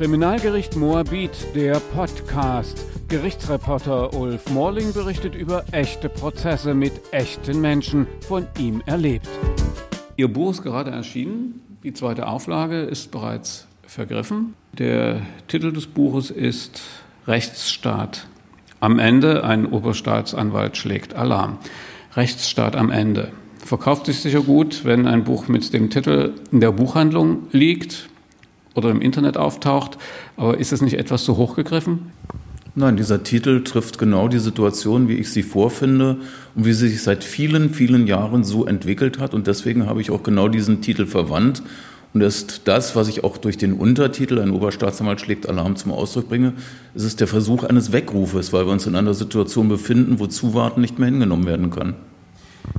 Kriminalgericht Moabit, der Podcast. Gerichtsreporter Ulf Morling berichtet über echte Prozesse mit echten Menschen, von ihm erlebt. Ihr Buch ist gerade erschienen. Die zweite Auflage ist bereits vergriffen. Der Titel des Buches ist Rechtsstaat. Am Ende ein Oberstaatsanwalt schlägt Alarm. Rechtsstaat am Ende. Verkauft sich sicher gut, wenn ein Buch mit dem Titel in der Buchhandlung liegt oder im Internet auftaucht. Aber ist es nicht etwas zu hoch gegriffen? Nein, dieser Titel trifft genau die Situation, wie ich sie vorfinde und wie sie sich seit vielen, vielen Jahren so entwickelt hat. Und deswegen habe ich auch genau diesen Titel verwandt. Und ist das, was ich auch durch den Untertitel, ein Oberstaatsanwalt schlägt Alarm zum Ausdruck bringe, ist es der Versuch eines Weckrufes, weil wir uns in einer Situation befinden, wo Zuwarten nicht mehr hingenommen werden kann.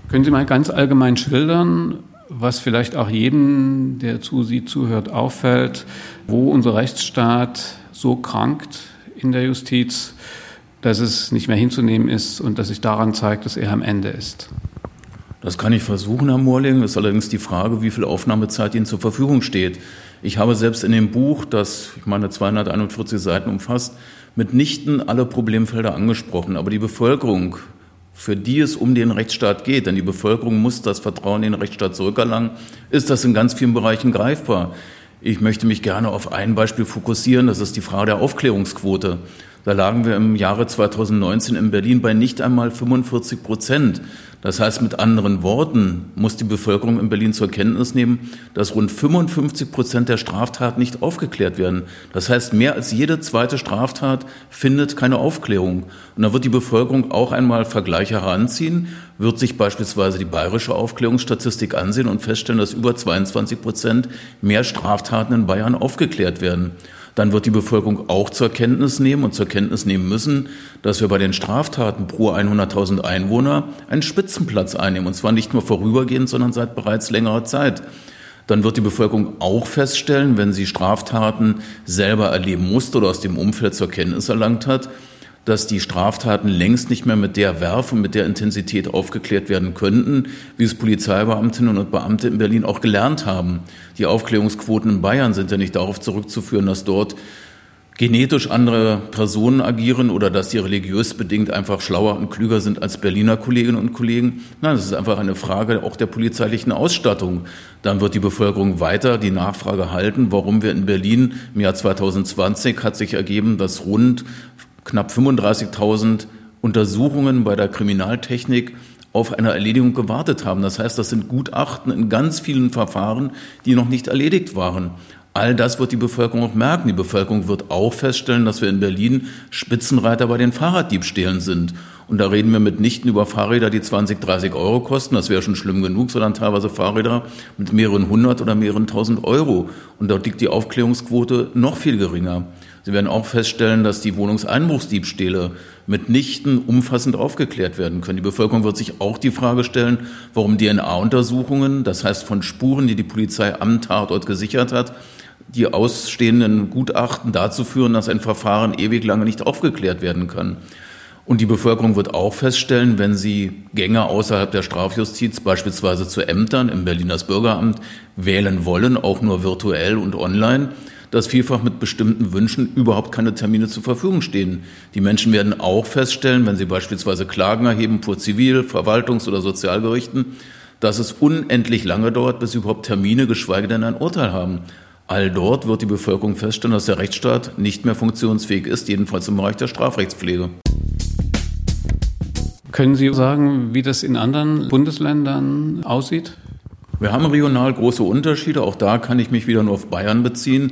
Können Sie mal ganz allgemein schildern, was vielleicht auch jedem, der zu Sie zuhört, auffällt, wo unser Rechtsstaat so krankt in der Justiz, dass es nicht mehr hinzunehmen ist und dass sich daran zeigt, dass er am Ende ist? Das kann ich versuchen, Herr Morling. Es ist allerdings die Frage, wie viel Aufnahmezeit Ihnen zur Verfügung steht. Ich habe selbst in dem Buch, das ich meine 241 Seiten umfasst, mitnichten alle Problemfelder angesprochen. Aber die Bevölkerung, für die es um den Rechtsstaat geht, denn die Bevölkerung muss das Vertrauen in den Rechtsstaat zurückerlangen, ist das in ganz vielen Bereichen greifbar. Ich möchte mich gerne auf ein Beispiel fokussieren, das ist die Frage der Aufklärungsquote. Da lagen wir im Jahre 2019 in Berlin bei nicht einmal 45 Prozent. Das heißt, mit anderen Worten muss die Bevölkerung in Berlin zur Kenntnis nehmen, dass rund 55 Prozent der Straftaten nicht aufgeklärt werden. Das heißt, mehr als jede zweite Straftat findet keine Aufklärung. Und da wird die Bevölkerung auch einmal Vergleiche heranziehen, wird sich beispielsweise die bayerische Aufklärungsstatistik ansehen und feststellen, dass über 22 Prozent mehr Straftaten in Bayern aufgeklärt werden dann wird die Bevölkerung auch zur Kenntnis nehmen und zur Kenntnis nehmen müssen, dass wir bei den Straftaten pro 100.000 Einwohner einen Spitzenplatz einnehmen. Und zwar nicht nur vorübergehend, sondern seit bereits längerer Zeit. Dann wird die Bevölkerung auch feststellen, wenn sie Straftaten selber erleben musste oder aus dem Umfeld zur Kenntnis erlangt hat, dass die Straftaten längst nicht mehr mit der Werf und mit der Intensität aufgeklärt werden könnten, wie es Polizeibeamtinnen und Beamte in Berlin auch gelernt haben. Die Aufklärungsquoten in Bayern sind ja nicht darauf zurückzuführen, dass dort genetisch andere Personen agieren oder dass sie religiös bedingt einfach schlauer und klüger sind als Berliner Kolleginnen und Kollegen. Nein, es ist einfach eine Frage auch der polizeilichen Ausstattung. Dann wird die Bevölkerung weiter die Nachfrage halten, warum wir in Berlin im Jahr 2020 hat sich ergeben, dass rund knapp 35.000 Untersuchungen bei der Kriminaltechnik auf eine Erledigung gewartet haben. Das heißt, das sind Gutachten in ganz vielen Verfahren, die noch nicht erledigt waren. All das wird die Bevölkerung auch merken. Die Bevölkerung wird auch feststellen, dass wir in Berlin Spitzenreiter bei den Fahrraddiebstählen sind. Und da reden wir mitnichten über Fahrräder, die 20, 30 Euro kosten, das wäre schon schlimm genug, sondern teilweise Fahrräder mit mehreren hundert oder mehreren tausend Euro. Und dort liegt die Aufklärungsquote noch viel geringer. Sie werden auch feststellen, dass die Wohnungseinbruchsdiebstähle mitnichten umfassend aufgeklärt werden können. Die Bevölkerung wird sich auch die Frage stellen, warum DNA-Untersuchungen, das heißt von Spuren, die die Polizei am Tatort gesichert hat, die ausstehenden Gutachten dazu führen, dass ein Verfahren ewig lange nicht aufgeklärt werden kann. Und die Bevölkerung wird auch feststellen, wenn sie Gänge außerhalb der Strafjustiz, beispielsweise zu Ämtern im Berliner Bürgeramt, wählen wollen, auch nur virtuell und online, dass vielfach mit bestimmten Wünschen überhaupt keine Termine zur Verfügung stehen. Die Menschen werden auch feststellen, wenn sie beispielsweise Klagen erheben vor Zivil-, Verwaltungs- oder Sozialgerichten, dass es unendlich lange dauert, bis sie überhaupt Termine, geschweige denn ein Urteil haben. All dort wird die Bevölkerung feststellen, dass der Rechtsstaat nicht mehr funktionsfähig ist, jedenfalls im Bereich der Strafrechtspflege. Können Sie sagen, wie das in anderen Bundesländern aussieht? Wir haben regional große Unterschiede. Auch da kann ich mich wieder nur auf Bayern beziehen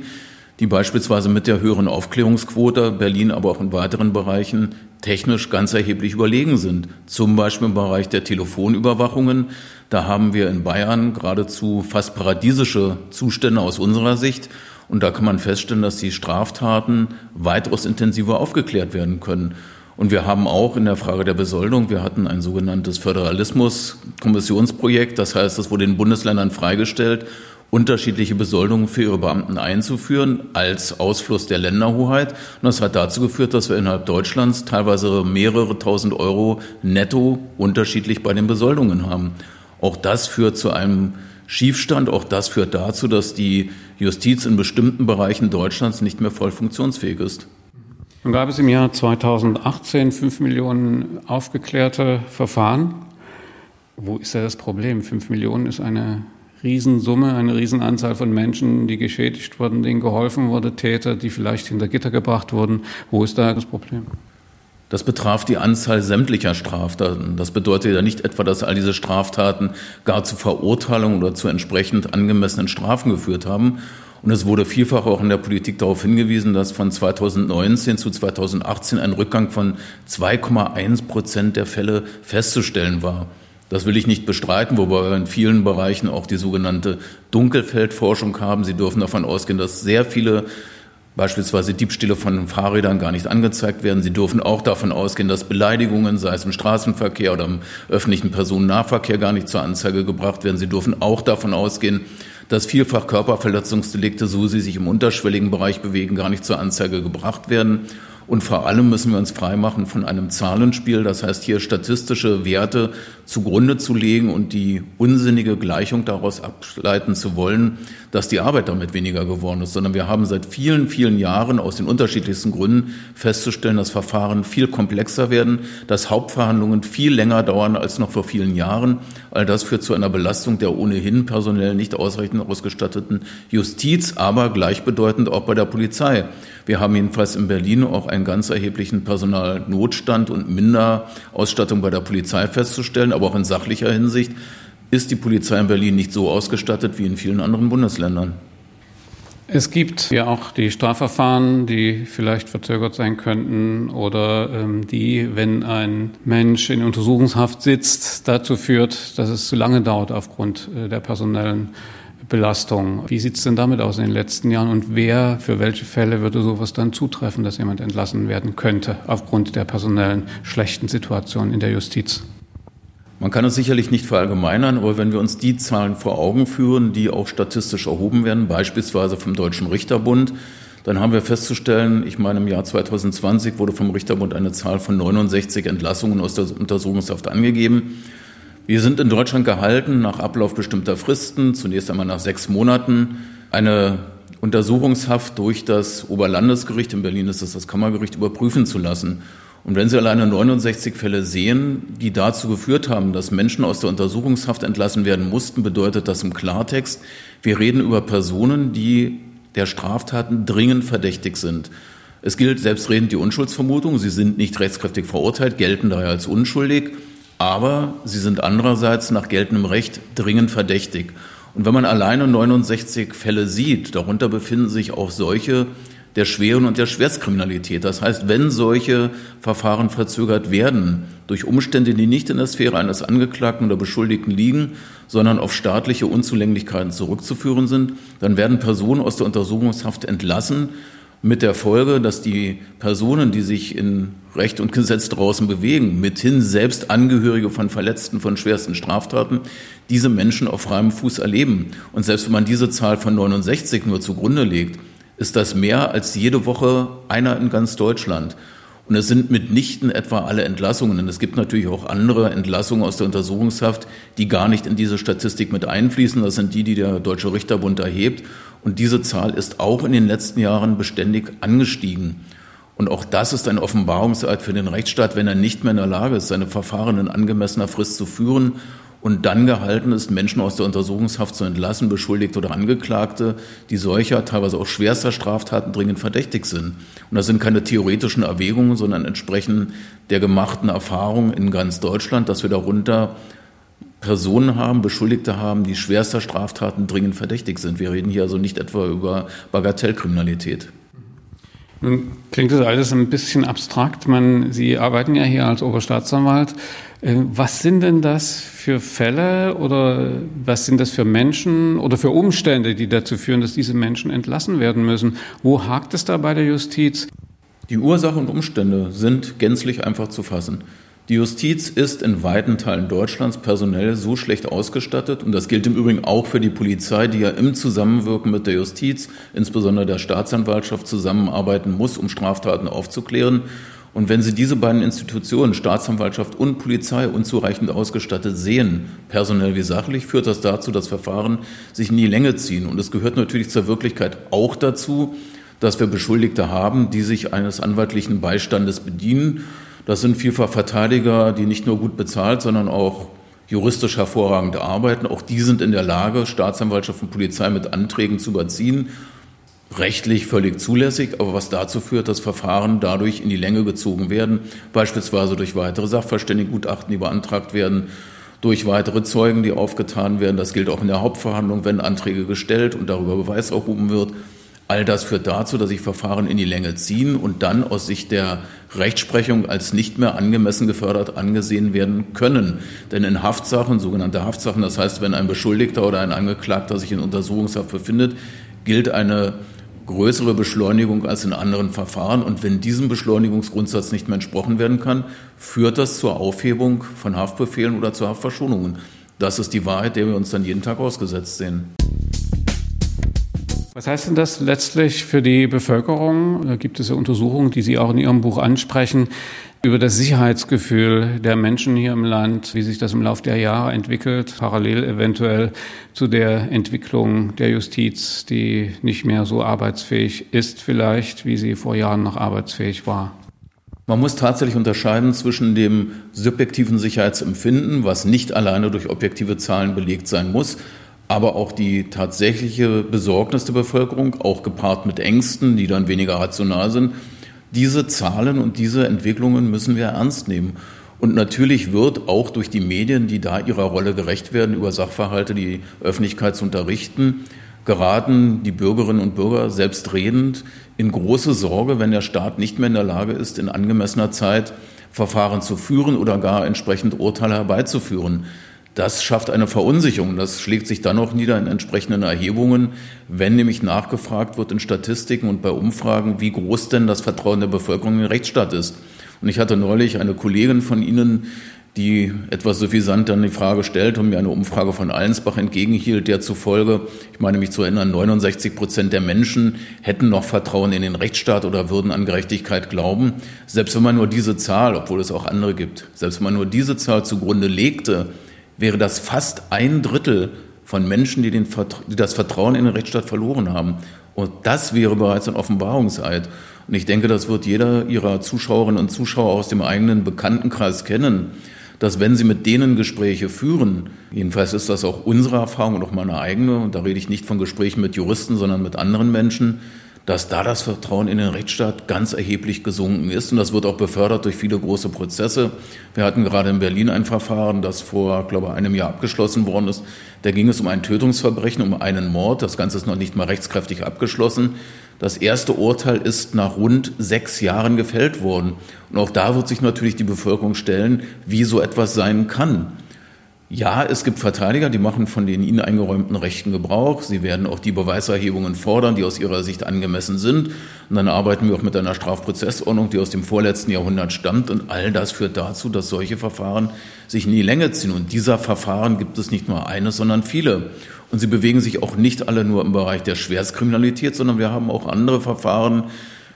die beispielsweise mit der höheren Aufklärungsquote Berlin, aber auch in weiteren Bereichen technisch ganz erheblich überlegen sind. Zum Beispiel im Bereich der Telefonüberwachungen. Da haben wir in Bayern geradezu fast paradiesische Zustände aus unserer Sicht. Und da kann man feststellen, dass die Straftaten weitaus intensiver aufgeklärt werden können. Und wir haben auch in der Frage der Besoldung, wir hatten ein sogenanntes Föderalismus-Kommissionsprojekt. Das heißt, es wurde den Bundesländern freigestellt, unterschiedliche Besoldungen für ihre Beamten einzuführen als Ausfluss der Länderhoheit. Und das hat dazu geführt, dass wir innerhalb Deutschlands teilweise mehrere tausend Euro netto unterschiedlich bei den Besoldungen haben. Auch das führt zu einem Schiefstand. Auch das führt dazu, dass die Justiz in bestimmten Bereichen Deutschlands nicht mehr voll funktionsfähig ist. Nun gab es im Jahr 2018 fünf Millionen aufgeklärte Verfahren. Wo ist da das Problem? Fünf Millionen ist eine Riesensumme, eine Riesenanzahl von Menschen, die geschädigt wurden, denen geholfen wurde, Täter, die vielleicht hinter Gitter gebracht wurden. Wo ist da das Problem? Das betraf die Anzahl sämtlicher Straftaten. Das bedeutet ja nicht etwa, dass all diese Straftaten gar zu Verurteilungen oder zu entsprechend angemessenen Strafen geführt haben. Und es wurde vielfach auch in der Politik darauf hingewiesen, dass von 2019 zu 2018 ein Rückgang von 2,1 Prozent der Fälle festzustellen war. Das will ich nicht bestreiten, wobei wir in vielen Bereichen auch die sogenannte Dunkelfeldforschung haben. Sie dürfen davon ausgehen, dass sehr viele beispielsweise Diebstähle von Fahrrädern gar nicht angezeigt werden. Sie dürfen auch davon ausgehen, dass Beleidigungen, sei es im Straßenverkehr oder im öffentlichen Personennahverkehr, gar nicht zur Anzeige gebracht werden. Sie dürfen auch davon ausgehen, dass vielfach Körperverletzungsdelikte, so sie sich im unterschwelligen Bereich bewegen, gar nicht zur Anzeige gebracht werden. Und vor allem müssen wir uns freimachen von einem Zahlenspiel, das heißt hier statistische Werte zugrunde zu legen und die unsinnige Gleichung daraus ableiten zu wollen, dass die Arbeit damit weniger geworden ist, sondern wir haben seit vielen, vielen Jahren aus den unterschiedlichsten Gründen festzustellen, dass Verfahren viel komplexer werden, dass Hauptverhandlungen viel länger dauern als noch vor vielen Jahren. All das führt zu einer Belastung der ohnehin personell nicht ausreichend ausgestatteten Justiz, aber gleichbedeutend auch bei der Polizei. Wir haben jedenfalls in Berlin auch einen ganz erheblichen Personalnotstand und Minderausstattung bei der Polizei festzustellen, aber auch in sachlicher Hinsicht ist die Polizei in Berlin nicht so ausgestattet wie in vielen anderen Bundesländern. Es gibt ja auch die Strafverfahren, die vielleicht verzögert sein könnten oder ähm, die, wenn ein Mensch in Untersuchungshaft sitzt, dazu führt, dass es zu lange dauert aufgrund äh, der personellen Belastung. Wie sieht es denn damit aus in den letzten Jahren und wer, für welche Fälle würde sowas dann zutreffen, dass jemand entlassen werden könnte aufgrund der personellen schlechten Situation in der Justiz? Man kann es sicherlich nicht verallgemeinern, aber wenn wir uns die Zahlen vor Augen führen, die auch statistisch erhoben werden, beispielsweise vom Deutschen Richterbund, dann haben wir festzustellen, ich meine, im Jahr 2020 wurde vom Richterbund eine Zahl von 69 Entlassungen aus der Untersuchungshaft angegeben. Wir sind in Deutschland gehalten, nach Ablauf bestimmter Fristen, zunächst einmal nach sechs Monaten, eine Untersuchungshaft durch das Oberlandesgericht, in Berlin ist das das Kammergericht, überprüfen zu lassen. Und wenn Sie alleine 69 Fälle sehen, die dazu geführt haben, dass Menschen aus der Untersuchungshaft entlassen werden mussten, bedeutet das im Klartext, wir reden über Personen, die der Straftaten dringend verdächtig sind. Es gilt selbstredend die Unschuldsvermutung. Sie sind nicht rechtskräftig verurteilt, gelten daher als unschuldig aber sie sind andererseits nach geltendem Recht dringend verdächtig. Und wenn man alleine 69 Fälle sieht, darunter befinden sich auch solche der schweren und der Schwerstkriminalität. Das heißt, wenn solche Verfahren verzögert werden durch Umstände, die nicht in der Sphäre eines Angeklagten oder Beschuldigten liegen, sondern auf staatliche Unzulänglichkeiten zurückzuführen sind, dann werden Personen aus der Untersuchungshaft entlassen, mit der Folge, dass die Personen, die sich in Recht und Gesetz draußen bewegen, mithin selbst Angehörige von Verletzten von schwersten Straftaten, diese Menschen auf freiem Fuß erleben. Und selbst wenn man diese Zahl von 69 nur zugrunde legt, ist das mehr als jede Woche einer in ganz Deutschland. Und es sind mitnichten etwa alle Entlassungen. Und es gibt natürlich auch andere Entlassungen aus der Untersuchungshaft, die gar nicht in diese Statistik mit einfließen. Das sind die, die der Deutsche Richterbund erhebt. Und diese Zahl ist auch in den letzten Jahren beständig angestiegen. Und auch das ist ein Offenbarungseid für den Rechtsstaat, wenn er nicht mehr in der Lage ist, seine Verfahren in angemessener Frist zu führen und dann gehalten ist, Menschen aus der Untersuchungshaft zu entlassen, Beschuldigte oder Angeklagte, die solcher, teilweise auch schwerster Straftaten dringend verdächtig sind. Und das sind keine theoretischen Erwägungen, sondern entsprechen der gemachten Erfahrung in ganz Deutschland, dass wir darunter Personen haben, Beschuldigte haben, die schwerster Straftaten dringend verdächtig sind. Wir reden hier also nicht etwa über Bagatellkriminalität. Nun klingt das alles ein bisschen abstrakt. Man, Sie arbeiten ja hier als Oberstaatsanwalt. Äh, was sind denn das für Fälle oder was sind das für Menschen oder für Umstände, die dazu führen, dass diese Menschen entlassen werden müssen? Wo hakt es da bei der Justiz? Die Ursachen und Umstände sind gänzlich einfach zu fassen. Die Justiz ist in weiten Teilen Deutschlands personell so schlecht ausgestattet, und das gilt im Übrigen auch für die Polizei, die ja im Zusammenwirken mit der Justiz, insbesondere der Staatsanwaltschaft, zusammenarbeiten muss, um Straftaten aufzuklären. Und wenn Sie diese beiden Institutionen, Staatsanwaltschaft und Polizei, unzureichend ausgestattet sehen, personell wie sachlich, führt das dazu, dass Verfahren sich in die Länge ziehen. Und es gehört natürlich zur Wirklichkeit auch dazu, dass wir Beschuldigte haben, die sich eines anwaltlichen Beistandes bedienen. Das sind vielfach Verteidiger, die nicht nur gut bezahlt, sondern auch juristisch hervorragend arbeiten. Auch die sind in der Lage, Staatsanwaltschaft und Polizei mit Anträgen zu überziehen rechtlich völlig zulässig, aber was dazu führt, dass Verfahren dadurch in die Länge gezogen werden, beispielsweise durch weitere Sachverständigengutachten, die beantragt werden, durch weitere Zeugen, die aufgetan werden. Das gilt auch in der Hauptverhandlung, wenn Anträge gestellt und darüber Beweis erhoben wird. All das führt dazu, dass sich Verfahren in die Länge ziehen und dann aus Sicht der Rechtsprechung als nicht mehr angemessen gefördert angesehen werden können. Denn in Haftsachen, sogenannte Haftsachen, das heißt, wenn ein Beschuldigter oder ein Angeklagter sich in Untersuchungshaft befindet, gilt eine größere Beschleunigung als in anderen Verfahren. Und wenn diesem Beschleunigungsgrundsatz nicht mehr entsprochen werden kann, führt das zur Aufhebung von Haftbefehlen oder zu Haftverschonungen. Das ist die Wahrheit, der wir uns dann jeden Tag ausgesetzt sehen. Was heißt denn das letztlich für die Bevölkerung? Da gibt es ja Untersuchungen, die Sie auch in Ihrem Buch ansprechen, über das Sicherheitsgefühl der Menschen hier im Land, wie sich das im Laufe der Jahre entwickelt, parallel eventuell zu der Entwicklung der Justiz, die nicht mehr so arbeitsfähig ist vielleicht, wie sie vor Jahren noch arbeitsfähig war. Man muss tatsächlich unterscheiden zwischen dem subjektiven Sicherheitsempfinden, was nicht alleine durch objektive Zahlen belegt sein muss, aber auch die tatsächliche Besorgnis der Bevölkerung, auch gepaart mit Ängsten, die dann weniger rational sind, diese Zahlen und diese Entwicklungen müssen wir ernst nehmen. Und natürlich wird auch durch die Medien, die da ihrer Rolle gerecht werden, über Sachverhalte die Öffentlichkeit zu unterrichten, geraten die Bürgerinnen und Bürger selbstredend in große Sorge, wenn der Staat nicht mehr in der Lage ist, in angemessener Zeit Verfahren zu führen oder gar entsprechend Urteile herbeizuführen. Das schafft eine Verunsicherung. Das schlägt sich dann auch nieder in entsprechenden Erhebungen, wenn nämlich nachgefragt wird in Statistiken und bei Umfragen, wie groß denn das Vertrauen der Bevölkerung in den Rechtsstaat ist. Und ich hatte neulich eine Kollegin von Ihnen, die etwas suffisant dann die Frage stellt und mir eine Umfrage von Allensbach entgegenhielt, der zufolge, ich meine mich zu erinnern, 69 Prozent der Menschen hätten noch Vertrauen in den Rechtsstaat oder würden an Gerechtigkeit glauben. Selbst wenn man nur diese Zahl, obwohl es auch andere gibt, selbst wenn man nur diese Zahl zugrunde legte, wäre das fast ein Drittel von Menschen, die, den, die das Vertrauen in den Rechtsstaat verloren haben. Und das wäre bereits ein Offenbarungseid. Und ich denke, das wird jeder Ihrer Zuschauerinnen und Zuschauer aus dem eigenen Bekanntenkreis kennen, dass wenn Sie mit denen Gespräche führen, jedenfalls ist das auch unsere Erfahrung und auch meine eigene, und da rede ich nicht von Gesprächen mit Juristen, sondern mit anderen Menschen, dass da das Vertrauen in den Rechtsstaat ganz erheblich gesunken ist. Und das wird auch befördert durch viele große Prozesse. Wir hatten gerade in Berlin ein Verfahren, das vor, glaube ich, einem Jahr abgeschlossen worden ist. Da ging es um ein Tötungsverbrechen, um einen Mord. Das Ganze ist noch nicht mal rechtskräftig abgeschlossen. Das erste Urteil ist nach rund sechs Jahren gefällt worden. Und auch da wird sich natürlich die Bevölkerung stellen, wie so etwas sein kann. Ja, es gibt Verteidiger, die machen von den ihnen eingeräumten Rechten Gebrauch. Sie werden auch die Beweiserhebungen fordern, die aus ihrer Sicht angemessen sind. Und dann arbeiten wir auch mit einer Strafprozessordnung, die aus dem vorletzten Jahrhundert stammt. Und all das führt dazu, dass solche Verfahren sich in die Länge ziehen. Und dieser Verfahren gibt es nicht nur eines, sondern viele. Und sie bewegen sich auch nicht alle nur im Bereich der Schwerstkriminalität, sondern wir haben auch andere Verfahren,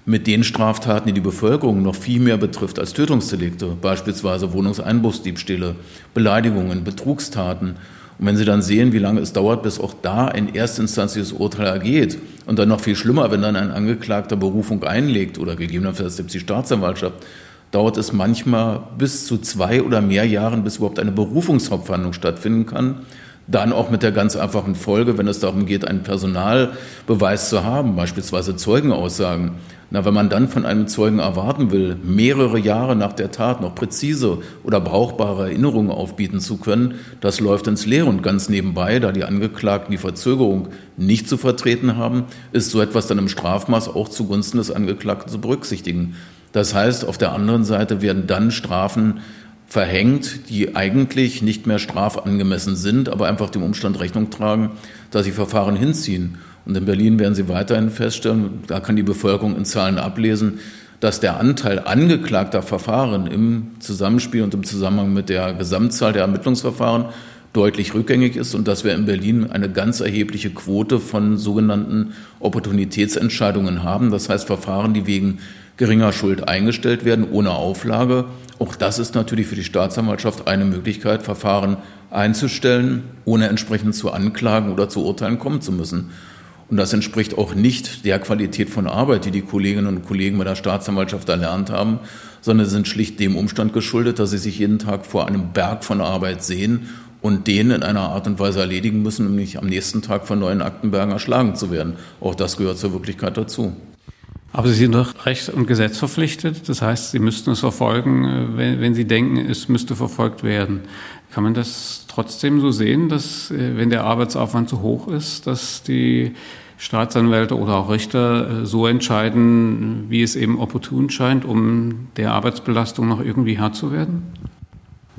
mit den Straftaten, die die Bevölkerung noch viel mehr betrifft als Tötungsdelikte, beispielsweise Wohnungseinbruchsdiebstähle, Beleidigungen, Betrugstaten. Und wenn Sie dann sehen, wie lange es dauert, bis auch da ein erstinstanzliches Urteil ergeht und dann noch viel schlimmer, wenn dann ein Angeklagter Berufung einlegt oder gegebenenfalls selbst die Staatsanwaltschaft, dauert es manchmal bis zu zwei oder mehr Jahren, bis überhaupt eine Berufungshauptverhandlung stattfinden kann. Dann auch mit der ganz einfachen Folge, wenn es darum geht, einen Personalbeweis zu haben, beispielsweise Zeugenaussagen, na, wenn man dann von einem Zeugen erwarten will, mehrere Jahre nach der Tat noch präzise oder brauchbare Erinnerungen aufbieten zu können, das läuft ins Leere. Und ganz nebenbei, da die Angeklagten die Verzögerung nicht zu vertreten haben, ist so etwas dann im Strafmaß auch zugunsten des Angeklagten zu berücksichtigen. Das heißt, auf der anderen Seite werden dann Strafen verhängt, die eigentlich nicht mehr strafangemessen sind, aber einfach dem Umstand Rechnung tragen, dass sie Verfahren hinziehen. Und in Berlin werden Sie weiterhin feststellen, da kann die Bevölkerung in Zahlen ablesen, dass der Anteil angeklagter Verfahren im Zusammenspiel und im Zusammenhang mit der Gesamtzahl der Ermittlungsverfahren deutlich rückgängig ist und dass wir in Berlin eine ganz erhebliche Quote von sogenannten Opportunitätsentscheidungen haben. Das heißt Verfahren, die wegen geringer Schuld eingestellt werden, ohne Auflage. Auch das ist natürlich für die Staatsanwaltschaft eine Möglichkeit, Verfahren einzustellen, ohne entsprechend zu Anklagen oder zu Urteilen kommen zu müssen. Und das entspricht auch nicht der Qualität von Arbeit, die die Kolleginnen und Kollegen bei der Staatsanwaltschaft erlernt haben, sondern sind schlicht dem Umstand geschuldet, dass sie sich jeden Tag vor einem Berg von Arbeit sehen und den in einer Art und Weise erledigen müssen, um nicht am nächsten Tag von neuen Aktenbergen erschlagen zu werden. Auch das gehört zur Wirklichkeit dazu. Aber Sie sind doch Recht und Gesetz verpflichtet. Das heißt, Sie müssten es verfolgen, wenn, wenn Sie denken, es müsste verfolgt werden. Kann man das trotzdem so sehen, dass äh, wenn der Arbeitsaufwand zu hoch ist, dass die Staatsanwälte oder auch Richter äh, so entscheiden, wie es eben opportun scheint, um der Arbeitsbelastung noch irgendwie Herr zu werden?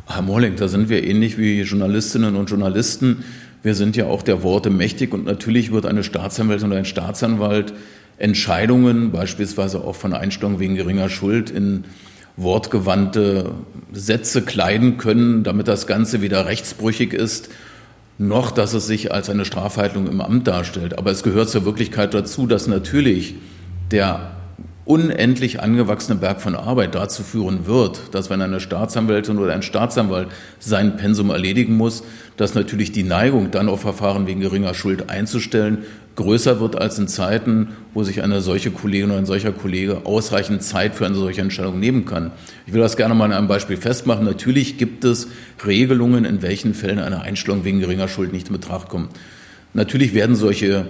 Herr Morling, da sind wir ähnlich wie Journalistinnen und Journalisten. Wir sind ja auch der Worte mächtig und natürlich wird eine Staatsanwältin oder ein Staatsanwalt Entscheidungen, beispielsweise auch von Einstellung wegen geringer Schuld, in wortgewandte Sätze kleiden können, damit das Ganze wieder rechtsbrüchig ist, noch dass es sich als eine Strafhandlung im Amt darstellt. Aber es gehört zur Wirklichkeit dazu, dass natürlich der unendlich angewachsene Berg von Arbeit dazu führen wird, dass wenn eine Staatsanwältin oder ein Staatsanwalt sein Pensum erledigen muss, dass natürlich die Neigung, dann auf Verfahren wegen geringer Schuld einzustellen, größer wird als in Zeiten, wo sich eine solche Kollegin oder ein solcher Kollege ausreichend Zeit für eine solche Entscheidung nehmen kann. Ich will das gerne mal an einem Beispiel festmachen. Natürlich gibt es Regelungen, in welchen Fällen eine Einstellung wegen geringer Schuld nicht in Betracht kommt. Natürlich werden solche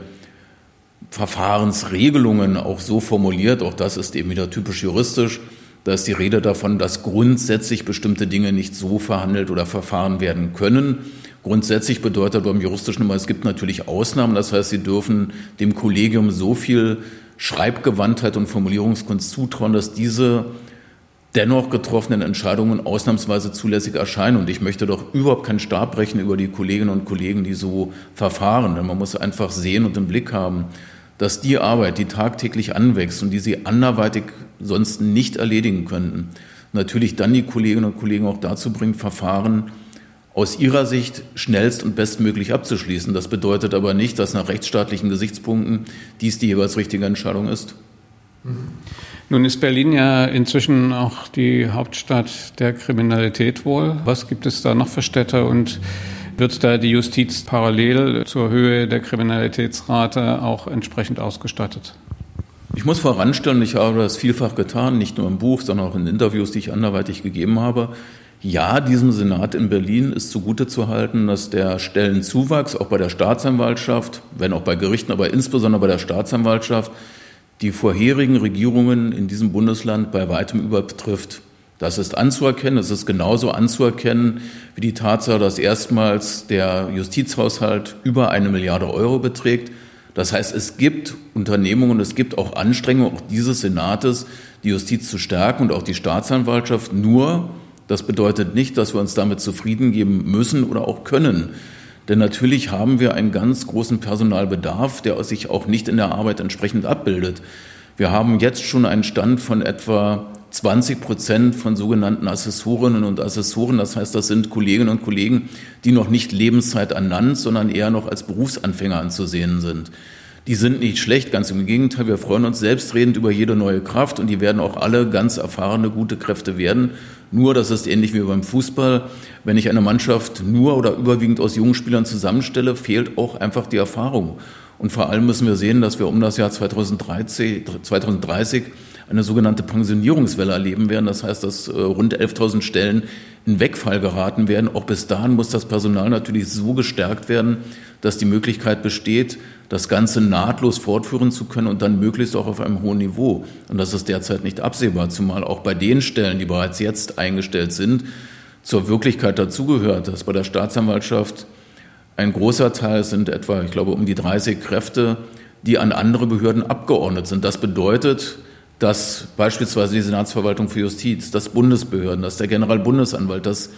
Verfahrensregelungen auch so formuliert, auch das ist eben wieder typisch juristisch, da ist die Rede davon, dass grundsätzlich bestimmte Dinge nicht so verhandelt oder verfahren werden können. Grundsätzlich bedeutet beim juristischen immer, es gibt natürlich Ausnahmen, das heißt, Sie dürfen dem Kollegium so viel Schreibgewandtheit und Formulierungskunst zutrauen, dass diese dennoch getroffenen Entscheidungen ausnahmsweise zulässig erscheinen. Und ich möchte doch überhaupt keinen Stab brechen über die Kolleginnen und Kollegen, die so verfahren. Denn man muss einfach sehen und im Blick haben, dass die Arbeit, die tagtäglich anwächst und die sie anderweitig sonst nicht erledigen könnten, natürlich dann die Kolleginnen und Kollegen auch dazu bringt, Verfahren aus ihrer Sicht schnellst und bestmöglich abzuschließen. Das bedeutet aber nicht, dass nach rechtsstaatlichen Gesichtspunkten dies die jeweils richtige Entscheidung ist. Nun ist Berlin ja inzwischen auch die Hauptstadt der Kriminalität wohl. Was gibt es da noch für Städte und wird da die Justiz parallel zur Höhe der Kriminalitätsrate auch entsprechend ausgestattet? Ich muss voranstellen, ich habe das vielfach getan, nicht nur im Buch, sondern auch in Interviews, die ich anderweitig gegeben habe. Ja, diesem Senat in Berlin ist zugute zu halten, dass der Stellenzuwachs auch bei der Staatsanwaltschaft, wenn auch bei Gerichten, aber insbesondere bei der Staatsanwaltschaft, die vorherigen Regierungen in diesem Bundesland bei weitem übertrifft. Das ist anzuerkennen. Es ist genauso anzuerkennen wie die Tatsache, dass erstmals der Justizhaushalt über eine Milliarde Euro beträgt. Das heißt, es gibt Unternehmungen, es gibt auch Anstrengungen, auch dieses Senates, die Justiz zu stärken und auch die Staatsanwaltschaft. Nur, das bedeutet nicht, dass wir uns damit zufrieden geben müssen oder auch können. Denn natürlich haben wir einen ganz großen Personalbedarf, der sich auch nicht in der Arbeit entsprechend abbildet. Wir haben jetzt schon einen Stand von etwa 20 Prozent von sogenannten Assessorinnen und Assessoren. Das heißt, das sind Kolleginnen und Kollegen, die noch nicht Lebenszeit ernannt, sondern eher noch als Berufsanfänger anzusehen sind. Die sind nicht schlecht, ganz im Gegenteil. Wir freuen uns selbstredend über jede neue Kraft und die werden auch alle ganz erfahrene, gute Kräfte werden. Nur, das ist ähnlich wie beim Fußball. Wenn ich eine Mannschaft nur oder überwiegend aus jungen Spielern zusammenstelle, fehlt auch einfach die Erfahrung. Und vor allem müssen wir sehen, dass wir um das Jahr 2030, 2030 eine sogenannte Pensionierungswelle erleben werden. Das heißt, dass äh, rund 11.000 Stellen in Wegfall geraten werden. Auch bis dahin muss das Personal natürlich so gestärkt werden, dass die Möglichkeit besteht, das Ganze nahtlos fortführen zu können und dann möglichst auch auf einem hohen Niveau. Und das ist derzeit nicht absehbar, zumal auch bei den Stellen, die bereits jetzt eingestellt sind, zur Wirklichkeit dazugehört, dass bei der Staatsanwaltschaft ein großer Teil sind etwa, ich glaube, um die 30 Kräfte, die an andere Behörden abgeordnet sind. Das bedeutet, dass beispielsweise die Senatsverwaltung für Justiz, das Bundesbehörden, dass der Generalbundesanwalt, dass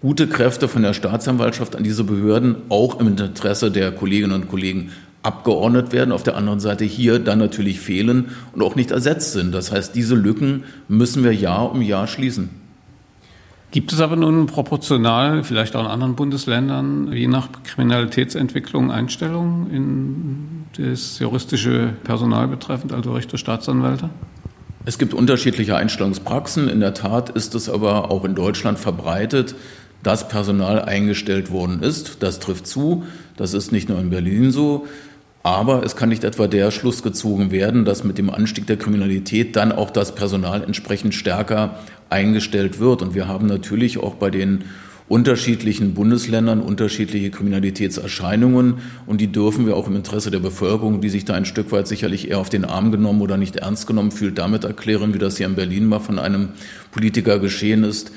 gute Kräfte von der Staatsanwaltschaft an diese Behörden auch im Interesse der Kolleginnen und Kollegen abgeordnet werden, auf der anderen Seite hier dann natürlich fehlen und auch nicht ersetzt sind. Das heißt, diese Lücken müssen wir Jahr um Jahr schließen. Gibt es aber nun proportional, vielleicht auch in anderen Bundesländern, je nach Kriminalitätsentwicklung Einstellungen in das juristische Personal betreffend, also Richter, Staatsanwälte? Es gibt unterschiedliche Einstellungspraxen. In der Tat ist es aber auch in Deutschland verbreitet, dass Personal eingestellt worden ist. Das trifft zu. Das ist nicht nur in Berlin so. Aber es kann nicht etwa der Schluss gezogen werden, dass mit dem Anstieg der Kriminalität dann auch das Personal entsprechend stärker eingestellt wird. Und wir haben natürlich auch bei den unterschiedlichen Bundesländern unterschiedliche Kriminalitätserscheinungen und die dürfen wir auch im Interesse der Bevölkerung, die sich da ein Stück weit sicherlich eher auf den Arm genommen oder nicht ernst genommen fühlt, damit erklären, wie das hier in Berlin mal von einem Politiker geschehen ist,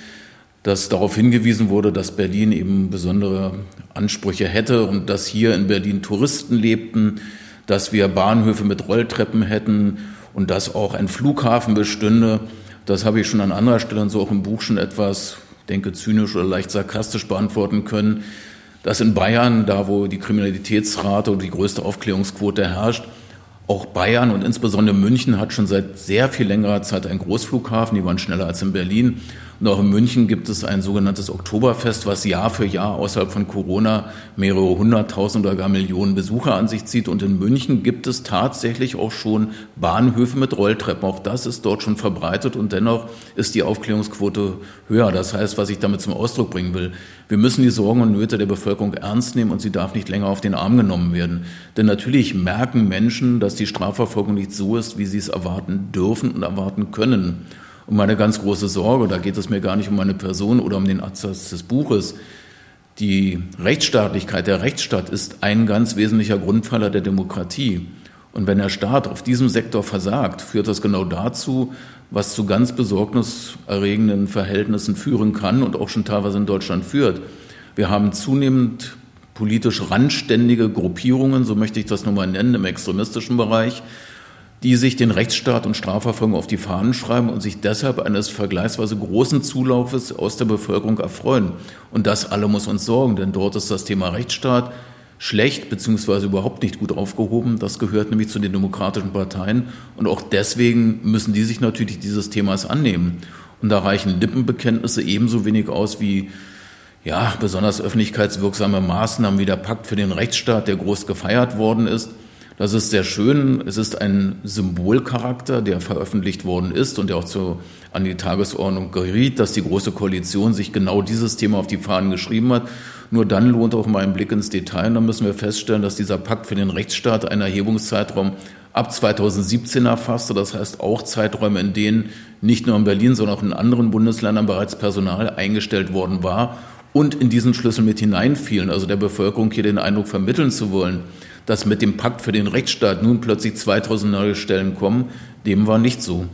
dass darauf hingewiesen wurde, dass Berlin eben besondere Ansprüche hätte und dass hier in Berlin Touristen lebten, dass wir Bahnhöfe mit Rolltreppen hätten und dass auch ein Flughafen bestünde. Das habe ich schon an anderer Stelle und so auch im Buch schon etwas, denke, zynisch oder leicht sarkastisch beantworten können, dass in Bayern, da wo die Kriminalitätsrate oder die größte Aufklärungsquote herrscht, auch Bayern und insbesondere München hat schon seit sehr viel längerer Zeit einen Großflughafen, die waren schneller als in Berlin. Und auch in München gibt es ein sogenanntes Oktoberfest, was Jahr für Jahr außerhalb von Corona mehrere hunderttausend oder gar Millionen Besucher an sich zieht. Und in München gibt es tatsächlich auch schon Bahnhöfe mit Rolltreppen. Auch das ist dort schon verbreitet und dennoch ist die Aufklärungsquote höher. Das heißt, was ich damit zum Ausdruck bringen will, wir müssen die Sorgen und Nöte der Bevölkerung ernst nehmen und sie darf nicht länger auf den Arm genommen werden. Denn natürlich merken Menschen, dass die Strafverfolgung nicht so ist, wie sie es erwarten dürfen und erwarten können. Und meine ganz große Sorge, da geht es mir gar nicht um meine Person oder um den Absatz des Buches, die Rechtsstaatlichkeit, der Rechtsstaat ist ein ganz wesentlicher Grundpfeiler der Demokratie. Und wenn der Staat auf diesem Sektor versagt, führt das genau dazu, was zu ganz besorgniserregenden Verhältnissen führen kann und auch schon teilweise in Deutschland führt. Wir haben zunehmend politisch randständige Gruppierungen, so möchte ich das nun mal nennen, im extremistischen Bereich, die sich den Rechtsstaat und Strafverfolgung auf die Fahnen schreiben und sich deshalb eines vergleichsweise großen Zulaufes aus der Bevölkerung erfreuen. Und das alle muss uns sorgen, denn dort ist das Thema Rechtsstaat schlecht beziehungsweise überhaupt nicht gut aufgehoben. Das gehört nämlich zu den demokratischen Parteien und auch deswegen müssen die sich natürlich dieses Themas annehmen. Und da reichen Lippenbekenntnisse ebenso wenig aus wie ja, besonders öffentlichkeitswirksame Maßnahmen wie der Pakt für den Rechtsstaat, der groß gefeiert worden ist. Das ist sehr schön. Es ist ein Symbolcharakter, der veröffentlicht worden ist und der auch zu, an die Tagesordnung geriet, dass die Große Koalition sich genau dieses Thema auf die Fahnen geschrieben hat. Nur dann lohnt auch mal ein Blick ins Detail. Und dann müssen wir feststellen, dass dieser Pakt für den Rechtsstaat einen Erhebungszeitraum ab 2017 erfasste. Das heißt auch Zeiträume, in denen nicht nur in Berlin, sondern auch in anderen Bundesländern bereits Personal eingestellt worden war und in diesen Schlüssel mit hineinfielen. Also der Bevölkerung hier den Eindruck vermitteln zu wollen, dass mit dem Pakt für den Rechtsstaat nun plötzlich 2000 neue Stellen kommen, dem war nicht so.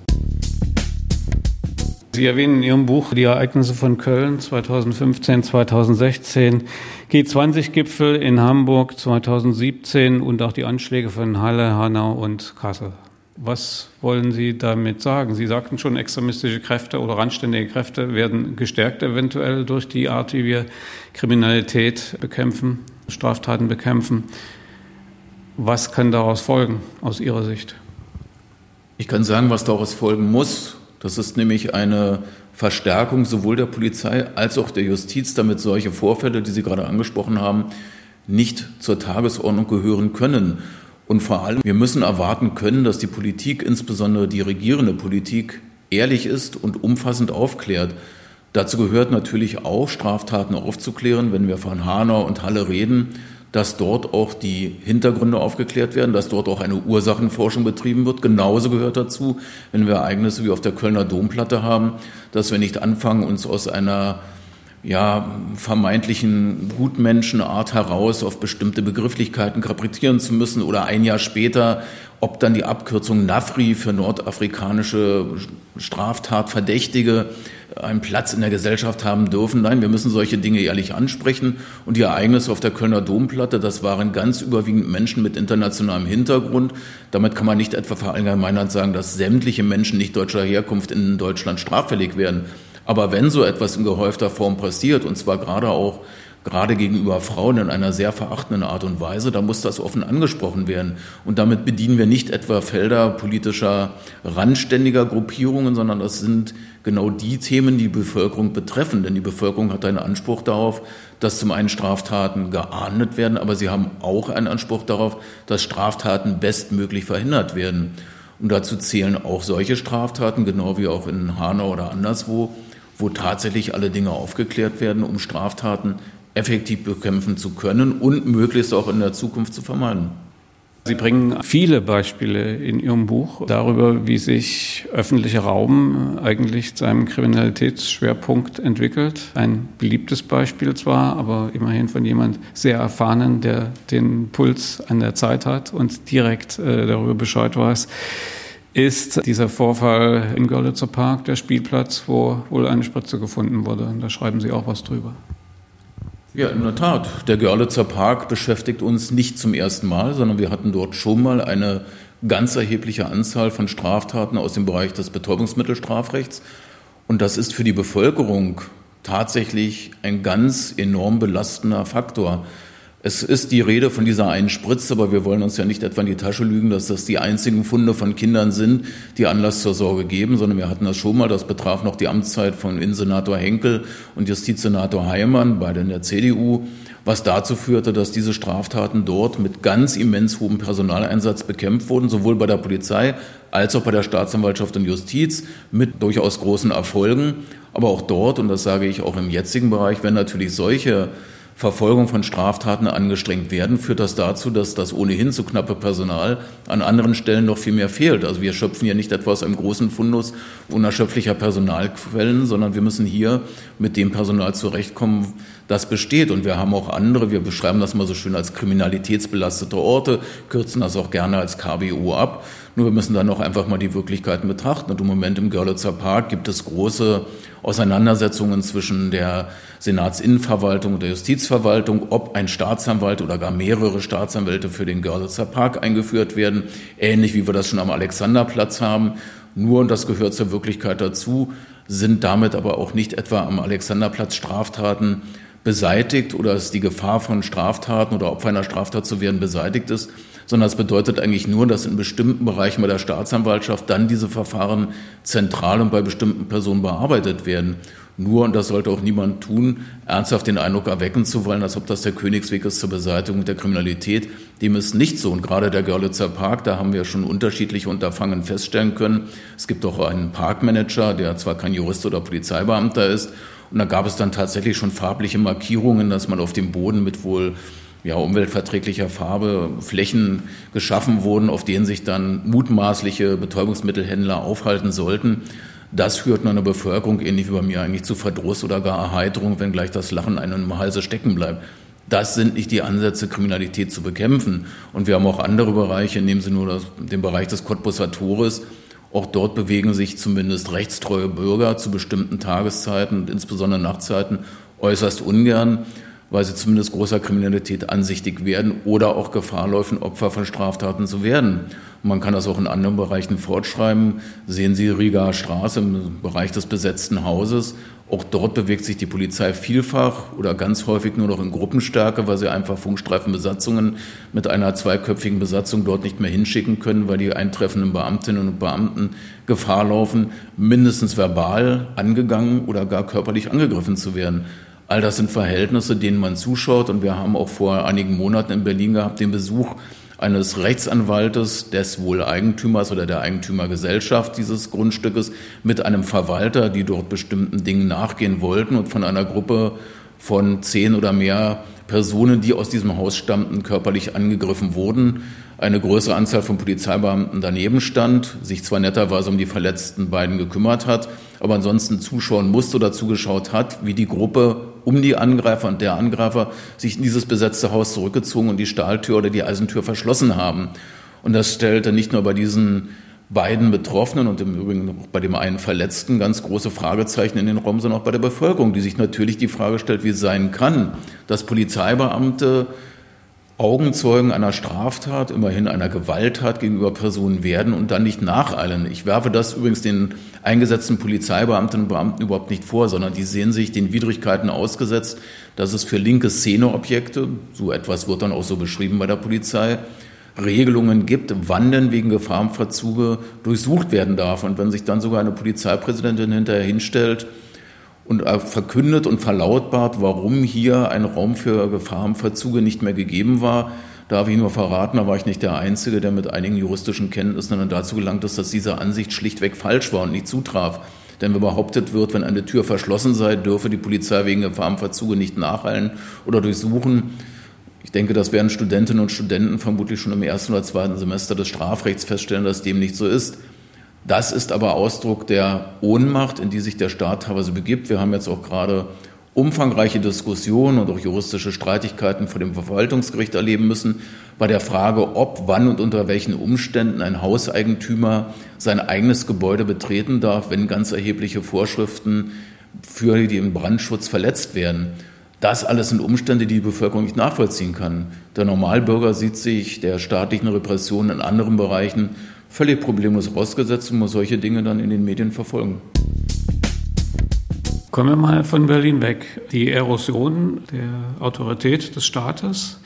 Sie erwähnen in Ihrem Buch die Ereignisse von Köln 2015, 2016, G20-Gipfel in Hamburg 2017 und auch die Anschläge von Halle, Hanau und Kassel. Was wollen Sie damit sagen? Sie sagten schon, extremistische Kräfte oder randständige Kräfte werden gestärkt eventuell durch die Art, wie wir Kriminalität bekämpfen, Straftaten bekämpfen. Was kann daraus folgen aus Ihrer Sicht? Ich kann sagen, was daraus folgen muss. Das ist nämlich eine Verstärkung sowohl der Polizei als auch der Justiz, damit solche Vorfälle, die Sie gerade angesprochen haben, nicht zur Tagesordnung gehören können. Und vor allem, wir müssen erwarten können, dass die Politik, insbesondere die regierende Politik, ehrlich ist und umfassend aufklärt. Dazu gehört natürlich auch, Straftaten aufzuklären, wenn wir von Hanau und Halle reden dass dort auch die Hintergründe aufgeklärt werden, dass dort auch eine Ursachenforschung betrieben wird. Genauso gehört dazu, wenn wir Ereignisse wie auf der Kölner Domplatte haben, dass wir nicht anfangen, uns aus einer ja, vermeintlichen Gutmenschenart heraus auf bestimmte Begrifflichkeiten kaprizieren zu müssen oder ein Jahr später, ob dann die Abkürzung NAFRI für nordafrikanische Straftatverdächtige einen Platz in der Gesellschaft haben dürfen. Nein, wir müssen solche Dinge ehrlich ansprechen. Und die Ereignisse auf der Kölner Domplatte, das waren ganz überwiegend Menschen mit internationalem Hintergrund. Damit kann man nicht etwa verallgemeinert sagen, dass sämtliche Menschen nicht deutscher Herkunft in Deutschland straffällig werden. Aber wenn so etwas in gehäufter Form passiert, und zwar gerade auch gerade gegenüber Frauen in einer sehr verachtenden Art und Weise, da muss das offen angesprochen werden. Und damit bedienen wir nicht etwa Felder politischer, randständiger Gruppierungen, sondern das sind genau die Themen, die, die Bevölkerung betreffen. Denn die Bevölkerung hat einen Anspruch darauf, dass zum einen Straftaten geahndet werden, aber sie haben auch einen Anspruch darauf, dass Straftaten bestmöglich verhindert werden. Und dazu zählen auch solche Straftaten, genau wie auch in Hanau oder anderswo, wo tatsächlich alle Dinge aufgeklärt werden, um Straftaten effektiv bekämpfen zu können und möglichst auch in der Zukunft zu vermeiden. Sie bringen viele Beispiele in Ihrem Buch darüber, wie sich öffentlicher Raum eigentlich zu einem Kriminalitätsschwerpunkt entwickelt. Ein beliebtes Beispiel zwar, aber immerhin von jemand sehr erfahrenen, der den Puls an der Zeit hat und direkt äh, darüber Bescheid weiß ist dieser Vorfall im Görlitzer Park, der Spielplatz, wo wohl eine Spritze gefunden wurde. Da schreiben Sie auch was drüber. Ja, in der Tat. Der Görlitzer Park beschäftigt uns nicht zum ersten Mal, sondern wir hatten dort schon mal eine ganz erhebliche Anzahl von Straftaten aus dem Bereich des Betäubungsmittelstrafrechts. Und das ist für die Bevölkerung tatsächlich ein ganz enorm belastender Faktor. Es ist die Rede von dieser einen Spritze, aber wir wollen uns ja nicht etwa in die Tasche lügen, dass das die einzigen Funde von Kindern sind, die Anlass zur Sorge geben, sondern wir hatten das schon mal. Das betraf noch die Amtszeit von Innensenator Henkel und Justizsenator Heimann, beide in der CDU, was dazu führte, dass diese Straftaten dort mit ganz immens hohem Personaleinsatz bekämpft wurden, sowohl bei der Polizei als auch bei der Staatsanwaltschaft und Justiz mit durchaus großen Erfolgen. Aber auch dort, und das sage ich auch im jetzigen Bereich, wenn natürlich solche Verfolgung von Straftaten angestrengt werden, führt das dazu, dass das ohnehin zu knappe Personal an anderen Stellen noch viel mehr fehlt. Also wir schöpfen hier nicht etwa aus einem großen Fundus unerschöpflicher Personalquellen, sondern wir müssen hier mit dem Personal zurechtkommen, das besteht. Und wir haben auch andere, wir beschreiben das mal so schön als kriminalitätsbelastete Orte, kürzen das auch gerne als KBO ab. Nur wir müssen dann auch einfach mal die Wirklichkeiten betrachten. Und im Moment im Görlitzer Park gibt es große Auseinandersetzungen zwischen der Senatsinnenverwaltung und der Justizverwaltung, ob ein Staatsanwalt oder gar mehrere Staatsanwälte für den Görlitzer Park eingeführt werden, ähnlich wie wir das schon am Alexanderplatz haben. Nur, und das gehört zur Wirklichkeit dazu, sind damit aber auch nicht etwa am Alexanderplatz Straftaten beseitigt oder ist die Gefahr von Straftaten oder Opfer einer Straftat zu werden beseitigt ist, sondern es bedeutet eigentlich nur, dass in bestimmten Bereichen bei der Staatsanwaltschaft dann diese Verfahren zentral und bei bestimmten Personen bearbeitet werden. Nur, und das sollte auch niemand tun, ernsthaft den Eindruck erwecken zu wollen, als ob das der Königsweg ist zur Beseitigung der Kriminalität. Dem ist nicht so. Und gerade der Görlitzer Park, da haben wir schon unterschiedliche Unterfangen feststellen können. Es gibt auch einen Parkmanager, der zwar kein Jurist oder Polizeibeamter ist. Und da gab es dann tatsächlich schon farbliche Markierungen, dass man auf dem Boden mit wohl ja, umweltverträglicher Farbe Flächen geschaffen wurden, auf denen sich dann mutmaßliche Betäubungsmittelhändler aufhalten sollten. Das führt in einer Bevölkerung, ähnlich wie bei mir, eigentlich zu Verdruss oder gar Erheiterung, wenn gleich das Lachen einem im Halse stecken bleibt. Das sind nicht die Ansätze, Kriminalität zu bekämpfen. Und wir haben auch andere Bereiche, nehmen Sie nur das, den Bereich des Cottbusser Tores. Auch dort bewegen sich zumindest rechtstreue Bürger zu bestimmten Tageszeiten, insbesondere Nachtzeiten, äußerst ungern weil sie zumindest großer Kriminalität ansichtig werden oder auch Gefahr laufen, Opfer von Straftaten zu werden. Und man kann das auch in anderen Bereichen fortschreiben. Sehen Sie Riga Straße im Bereich des besetzten Hauses. Auch dort bewegt sich die Polizei vielfach oder ganz häufig nur noch in Gruppenstärke, weil sie einfach Funkstreifenbesatzungen mit einer zweiköpfigen Besatzung dort nicht mehr hinschicken können, weil die eintreffenden Beamtinnen und Beamten Gefahr laufen, mindestens verbal angegangen oder gar körperlich angegriffen zu werden. All das sind Verhältnisse, denen man zuschaut. Und wir haben auch vor einigen Monaten in Berlin gehabt den Besuch eines Rechtsanwaltes des wohl Eigentümers oder der Eigentümergesellschaft dieses Grundstückes mit einem Verwalter, die dort bestimmten Dingen nachgehen wollten und von einer Gruppe von zehn oder mehr Personen, die aus diesem Haus stammten, körperlich angegriffen wurden. Eine größere Anzahl von Polizeibeamten daneben stand, sich zwar netterweise um die verletzten beiden gekümmert hat, aber ansonsten zuschauen musste oder zugeschaut hat, wie die Gruppe um die Angreifer und der Angreifer sich in dieses besetzte Haus zurückgezogen und die Stahltür oder die Eisentür verschlossen haben. Und das stellte nicht nur bei diesen beiden Betroffenen und im Übrigen auch bei dem einen Verletzten ganz große Fragezeichen in den Raum, sondern auch bei der Bevölkerung, die sich natürlich die Frage stellt, wie es sein kann, dass Polizeibeamte Augenzeugen einer Straftat, immerhin einer Gewalttat gegenüber Personen werden und dann nicht nacheilen. Ich werfe das übrigens den eingesetzten Polizeibeamtinnen und Beamten überhaupt nicht vor, sondern die sehen sich den Widrigkeiten ausgesetzt, dass es für linke Szeneobjekte, so etwas wird dann auch so beschrieben bei der Polizei, Regelungen gibt, wann denn wegen Gefahrenverzuge durchsucht werden darf. Und wenn sich dann sogar eine Polizeipräsidentin hinterher hinstellt und verkündet und verlautbart, warum hier ein Raum für Gefahrenverzuge nicht mehr gegeben war, darf ich nur verraten, da war ich nicht der Einzige, der mit einigen juristischen Kenntnissen dann dazu gelangt ist, dass diese Ansicht schlichtweg falsch war und nicht zutraf. Denn wenn behauptet wird, wenn eine Tür verschlossen sei, dürfe die Polizei wegen Gefahrenverzuge nicht nachhallen oder durchsuchen. Ich denke, das werden Studentinnen und Studenten vermutlich schon im ersten oder zweiten Semester des Strafrechts feststellen, dass dem nicht so ist. Das ist aber Ausdruck der Ohnmacht, in die sich der Staat teilweise begibt. Wir haben jetzt auch gerade umfangreiche Diskussionen und auch juristische Streitigkeiten vor dem Verwaltungsgericht erleben müssen bei der Frage, ob, wann und unter welchen Umständen ein Hauseigentümer sein eigenes Gebäude betreten darf, wenn ganz erhebliche Vorschriften für den Brandschutz verletzt werden. Das alles sind Umstände, die die Bevölkerung nicht nachvollziehen kann. Der Normalbürger sieht sich der staatlichen Repression in anderen Bereichen völlig problemlos ausgesetzt und muss solche Dinge dann in den Medien verfolgen. Kommen wir mal von Berlin weg. Die Erosion der Autorität des Staates,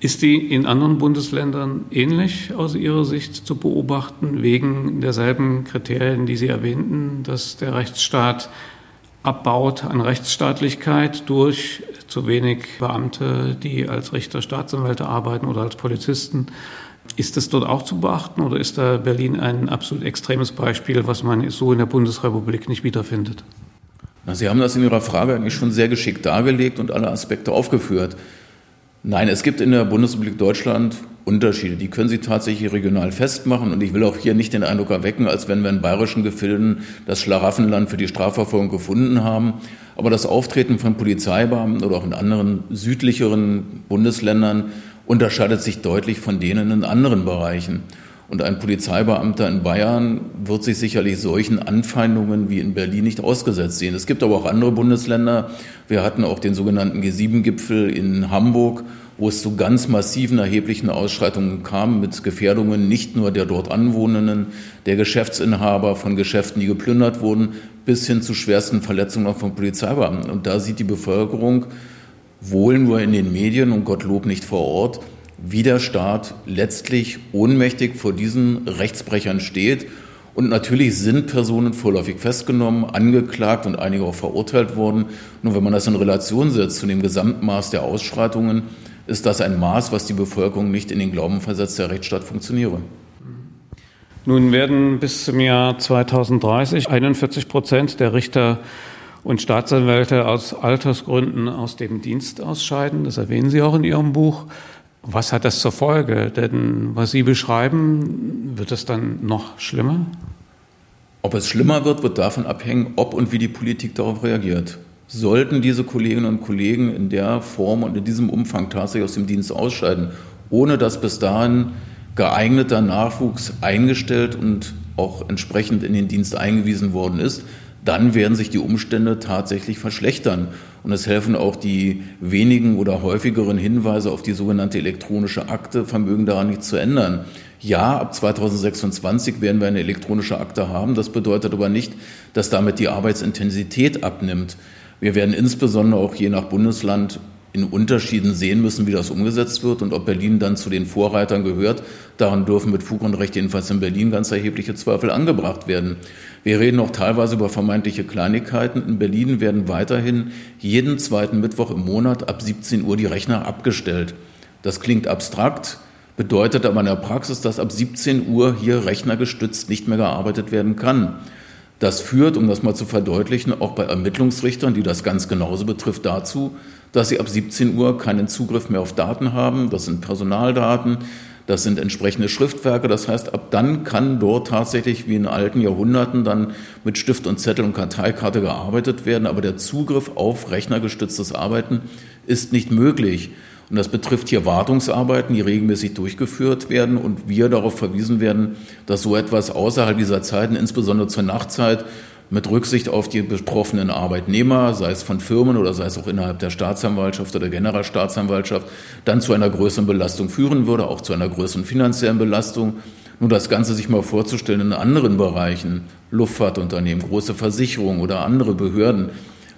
ist die in anderen Bundesländern ähnlich aus Ihrer Sicht zu beobachten, wegen derselben Kriterien, die Sie erwähnten, dass der Rechtsstaat abbaut an Rechtsstaatlichkeit durch zu wenig Beamte, die als Richter, Staatsanwälte arbeiten oder als Polizisten? Ist das dort auch zu beachten oder ist da Berlin ein absolut extremes Beispiel, was man so in der Bundesrepublik nicht wiederfindet? Na, Sie haben das in Ihrer Frage eigentlich schon sehr geschickt dargelegt und alle Aspekte aufgeführt. Nein, es gibt in der Bundesrepublik Deutschland Unterschiede. Die können Sie tatsächlich regional festmachen. Und ich will auch hier nicht den Eindruck erwecken, als wenn wir in bayerischen Gefilden das Schlaraffenland für die Strafverfolgung gefunden haben. Aber das Auftreten von Polizeibeamten oder auch in anderen südlicheren Bundesländern unterscheidet sich deutlich von denen in anderen Bereichen. Und ein Polizeibeamter in Bayern wird sich sicherlich solchen Anfeindungen wie in Berlin nicht ausgesetzt sehen. Es gibt aber auch andere Bundesländer. Wir hatten auch den sogenannten G7-Gipfel in Hamburg, wo es zu ganz massiven, erheblichen Ausschreitungen kam mit Gefährdungen nicht nur der dort Anwohnenden, der Geschäftsinhaber von Geschäften, die geplündert wurden, bis hin zu schwersten Verletzungen von Polizeibeamten. Und da sieht die Bevölkerung wohl nur in den Medien und Gottlob nicht vor Ort, wie der Staat letztlich ohnmächtig vor diesen Rechtsbrechern steht. Und natürlich sind Personen vorläufig festgenommen, angeklagt und einige auch verurteilt worden. Nur wenn man das in Relation setzt zu dem Gesamtmaß der Ausschreitungen, ist das ein Maß, was die Bevölkerung nicht in den Glauben versetzt, der Rechtsstaat funktioniere. Nun werden bis zum Jahr 2030 41 Prozent der Richter und Staatsanwälte aus Altersgründen aus dem Dienst ausscheiden. Das erwähnen Sie auch in Ihrem Buch. Was hat das zur Folge? Denn was Sie beschreiben, wird es dann noch schlimmer? Ob es schlimmer wird, wird davon abhängen, ob und wie die Politik darauf reagiert. Sollten diese Kolleginnen und Kollegen in der Form und in diesem Umfang tatsächlich aus dem Dienst ausscheiden, ohne dass bis dahin geeigneter Nachwuchs eingestellt und auch entsprechend in den Dienst eingewiesen worden ist, dann werden sich die Umstände tatsächlich verschlechtern. Und es helfen auch die wenigen oder häufigeren Hinweise auf die sogenannte elektronische Akte, vermögen daran nichts zu ändern. Ja, ab 2026 werden wir eine elektronische Akte haben. Das bedeutet aber nicht, dass damit die Arbeitsintensität abnimmt. Wir werden insbesondere auch je nach Bundesland in Unterschieden sehen müssen, wie das umgesetzt wird und ob Berlin dann zu den Vorreitern gehört. Daran dürfen mit Fug und Recht jedenfalls in Berlin ganz erhebliche Zweifel angebracht werden. Wir reden auch teilweise über vermeintliche Kleinigkeiten. In Berlin werden weiterhin jeden zweiten Mittwoch im Monat ab 17 Uhr die Rechner abgestellt. Das klingt abstrakt, bedeutet aber in der Praxis, dass ab 17 Uhr hier rechnergestützt nicht mehr gearbeitet werden kann. Das führt, um das mal zu verdeutlichen, auch bei Ermittlungsrichtern, die das ganz genauso betrifft, dazu, dass sie ab 17 Uhr keinen Zugriff mehr auf Daten haben. Das sind Personaldaten, das sind entsprechende Schriftwerke. Das heißt, ab dann kann dort tatsächlich wie in alten Jahrhunderten dann mit Stift und Zettel und Karteikarte gearbeitet werden. Aber der Zugriff auf rechnergestütztes Arbeiten ist nicht möglich. Und das betrifft hier Wartungsarbeiten, die regelmäßig durchgeführt werden und wir darauf verwiesen werden, dass so etwas außerhalb dieser Zeiten, insbesondere zur Nachtzeit, mit Rücksicht auf die betroffenen Arbeitnehmer, sei es von Firmen oder sei es auch innerhalb der Staatsanwaltschaft oder Generalstaatsanwaltschaft, dann zu einer größeren Belastung führen würde, auch zu einer größeren finanziellen Belastung. Nur das Ganze sich mal vorzustellen in anderen Bereichen, Luftfahrtunternehmen, große Versicherungen oder andere Behörden,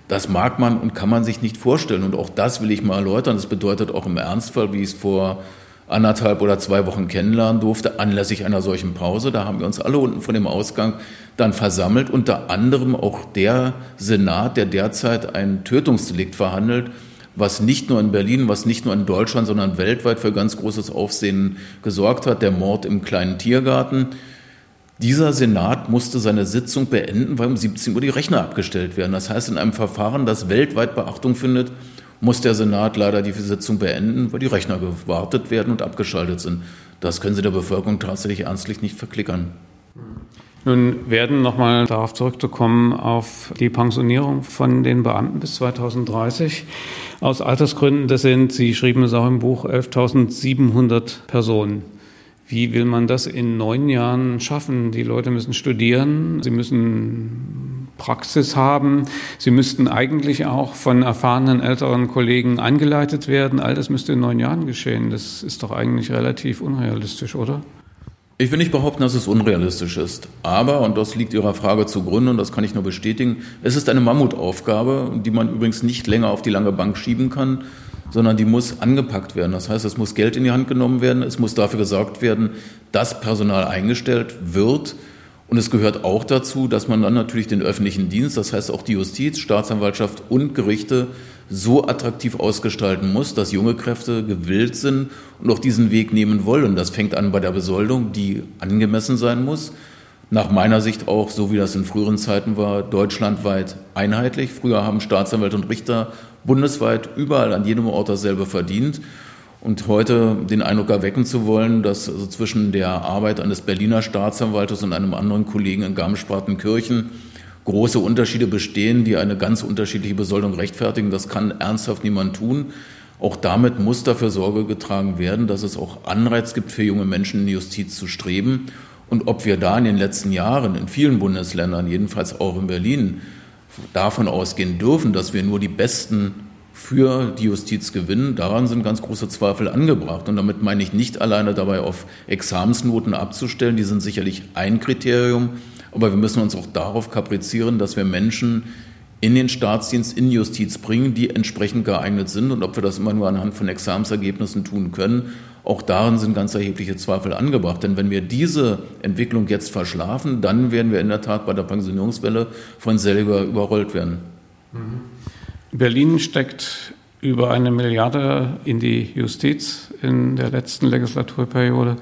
das mag man und kann man sich nicht vorstellen. Und auch das will ich mal erläutern. Das bedeutet auch im Ernstfall, wie ich es vor anderthalb oder zwei Wochen kennenlernen durfte, anlässlich einer solchen Pause. Da haben wir uns alle unten von dem Ausgang dann versammelt, unter anderem auch der Senat, der derzeit ein Tötungsdelikt verhandelt, was nicht nur in Berlin, was nicht nur in Deutschland, sondern weltweit für ganz großes Aufsehen gesorgt hat, der Mord im kleinen Tiergarten. Dieser Senat musste seine Sitzung beenden, weil um 17 Uhr die Rechner abgestellt werden. Das heißt, in einem Verfahren, das weltweit Beachtung findet, muss der Senat leider die Sitzung beenden, weil die Rechner gewartet werden und abgeschaltet sind. Das können Sie der Bevölkerung tatsächlich ernstlich nicht verklickern. Nun werden nochmal darauf zurückzukommen auf die Pensionierung von den Beamten bis 2030. Aus Altersgründen, das sind, Sie schrieben es auch im Buch, 11.700 Personen. Wie will man das in neun Jahren schaffen? Die Leute müssen studieren, sie müssen Praxis haben, sie müssten eigentlich auch von erfahrenen älteren Kollegen angeleitet werden. All das müsste in neun Jahren geschehen. Das ist doch eigentlich relativ unrealistisch, oder? Ich will nicht behaupten, dass es unrealistisch ist. Aber, und das liegt Ihrer Frage zugrunde, und das kann ich nur bestätigen, es ist eine Mammutaufgabe, die man übrigens nicht länger auf die lange Bank schieben kann, sondern die muss angepackt werden. Das heißt, es muss Geld in die Hand genommen werden, es muss dafür gesorgt werden, dass Personal eingestellt wird, und es gehört auch dazu, dass man dann natürlich den öffentlichen Dienst, das heißt auch die Justiz, Staatsanwaltschaft und Gerichte so attraktiv ausgestalten muss, dass junge Kräfte gewillt sind und auch diesen Weg nehmen wollen. Das fängt an bei der Besoldung, die angemessen sein muss. Nach meiner Sicht auch, so wie das in früheren Zeiten war, deutschlandweit einheitlich. Früher haben Staatsanwälte und Richter bundesweit überall an jedem Ort dasselbe verdient. Und heute den Eindruck erwecken zu wollen, dass also zwischen der Arbeit eines Berliner Staatsanwaltes und einem anderen Kollegen in Garmisch-Partenkirchen große Unterschiede bestehen, die eine ganz unterschiedliche Besoldung rechtfertigen, das kann ernsthaft niemand tun. Auch damit muss dafür Sorge getragen werden, dass es auch Anreiz gibt für junge Menschen in die Justiz zu streben. Und ob wir da in den letzten Jahren in vielen Bundesländern, jedenfalls auch in Berlin, davon ausgehen dürfen, dass wir nur die besten für die Justiz gewinnen, daran sind ganz große Zweifel angebracht. Und damit meine ich nicht alleine dabei auf Examensnoten abzustellen, die sind sicherlich ein Kriterium, aber wir müssen uns auch darauf kaprizieren, dass wir Menschen in den Staatsdienst, in Justiz bringen, die entsprechend geeignet sind. Und ob wir das immer nur anhand von Examensergebnissen tun können, auch darin sind ganz erhebliche Zweifel angebracht. Denn wenn wir diese Entwicklung jetzt verschlafen, dann werden wir in der Tat bei der Pensionierungswelle von selber überrollt werden. Mhm. Berlin steckt über eine Milliarde in die Justiz in der letzten Legislaturperiode.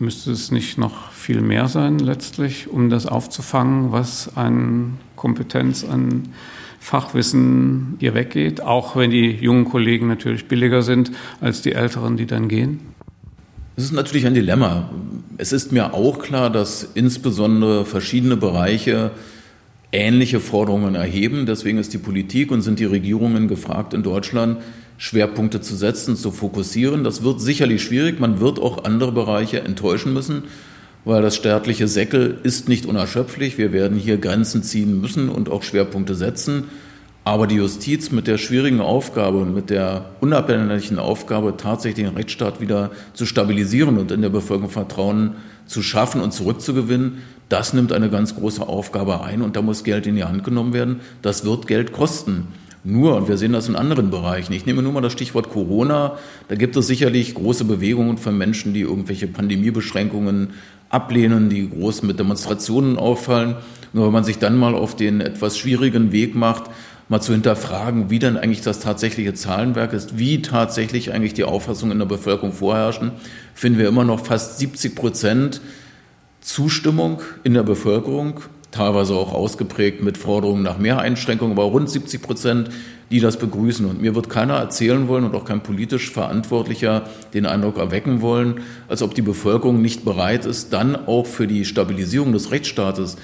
Müsste es nicht noch viel mehr sein letztlich, um das aufzufangen, was an Kompetenz, an Fachwissen hier weggeht, auch wenn die jungen Kollegen natürlich billiger sind als die älteren, die dann gehen? Es ist natürlich ein Dilemma. Es ist mir auch klar, dass insbesondere verschiedene Bereiche ähnliche Forderungen erheben. Deswegen ist die Politik und sind die Regierungen gefragt in Deutschland, Schwerpunkte zu setzen, zu fokussieren. Das wird sicherlich schwierig. Man wird auch andere Bereiche enttäuschen müssen, weil das staatliche Säckel ist nicht unerschöpflich. Wir werden hier Grenzen ziehen müssen und auch Schwerpunkte setzen. Aber die Justiz mit der schwierigen Aufgabe mit der unabhängigen Aufgabe, tatsächlich den Rechtsstaat wieder zu stabilisieren und in der Bevölkerung Vertrauen zu schaffen und zurückzugewinnen, das nimmt eine ganz große Aufgabe ein und da muss Geld in die Hand genommen werden. Das wird Geld kosten. Nur, und wir sehen das in anderen Bereichen. Ich nehme nur mal das Stichwort Corona. Da gibt es sicherlich große Bewegungen von Menschen, die irgendwelche Pandemiebeschränkungen ablehnen, die groß mit Demonstrationen auffallen. Nur wenn man sich dann mal auf den etwas schwierigen Weg macht, mal zu hinterfragen, wie denn eigentlich das tatsächliche Zahlenwerk ist, wie tatsächlich eigentlich die Auffassungen in der Bevölkerung vorherrschen, finden wir immer noch fast 70 Prozent Zustimmung in der Bevölkerung, teilweise auch ausgeprägt mit Forderungen nach mehr Einschränkungen, aber rund 70 Prozent, die das begrüßen. Und mir wird keiner erzählen wollen und auch kein politisch Verantwortlicher den Eindruck erwecken wollen, als ob die Bevölkerung nicht bereit ist, dann auch für die Stabilisierung des Rechtsstaates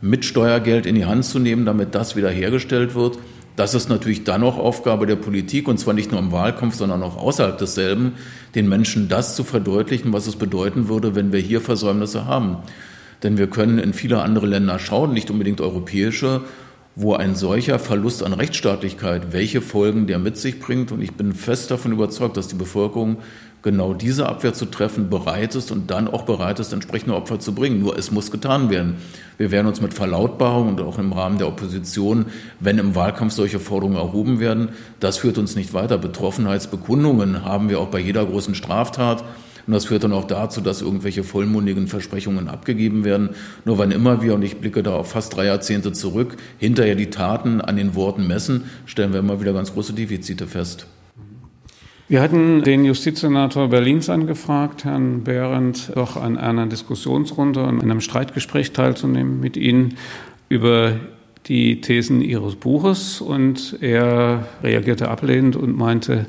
mit Steuergeld in die Hand zu nehmen, damit das wiederhergestellt wird. Das ist natürlich dann auch Aufgabe der Politik, und zwar nicht nur im Wahlkampf, sondern auch außerhalb desselben, den Menschen das zu verdeutlichen, was es bedeuten würde, wenn wir hier Versäumnisse haben. Denn wir können in viele andere Länder schauen, nicht unbedingt europäische, wo ein solcher Verlust an Rechtsstaatlichkeit, welche Folgen der mit sich bringt. Und ich bin fest davon überzeugt, dass die Bevölkerung genau diese Abwehr zu treffen bereit ist und dann auch bereit ist, entsprechende Opfer zu bringen. Nur es muss getan werden. Wir werden uns mit Verlautbarung und auch im Rahmen der Opposition, wenn im Wahlkampf solche Forderungen erhoben werden, das führt uns nicht weiter. Betroffenheitsbekundungen haben wir auch bei jeder großen Straftat. Und das führt dann auch dazu, dass irgendwelche vollmundigen Versprechungen abgegeben werden. Nur wann immer wir, und ich blicke da auf fast drei Jahrzehnte zurück, hinterher die Taten an den Worten messen, stellen wir immer wieder ganz große Defizite fest. Wir hatten den Justizsenator Berlins angefragt, Herrn Behrendt, doch an einer Diskussionsrunde und einem Streitgespräch teilzunehmen mit Ihnen über die Thesen Ihres Buches. Und er reagierte ablehnend und meinte,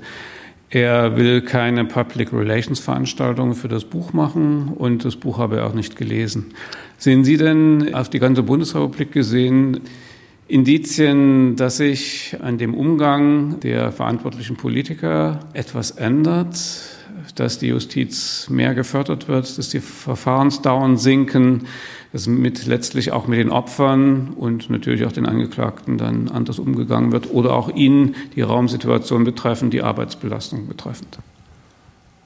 er will keine Public Relations Veranstaltungen für das Buch machen und das Buch habe er auch nicht gelesen. Sehen Sie denn auf die ganze Bundesrepublik gesehen Indizien, dass sich an dem Umgang der verantwortlichen Politiker etwas ändert, dass die Justiz mehr gefördert wird, dass die Verfahrensdauern sinken, dass mit letztlich auch mit den Opfern und natürlich auch den Angeklagten dann anders umgegangen wird oder auch ihnen die Raumsituation betreffend, die Arbeitsbelastung betreffend.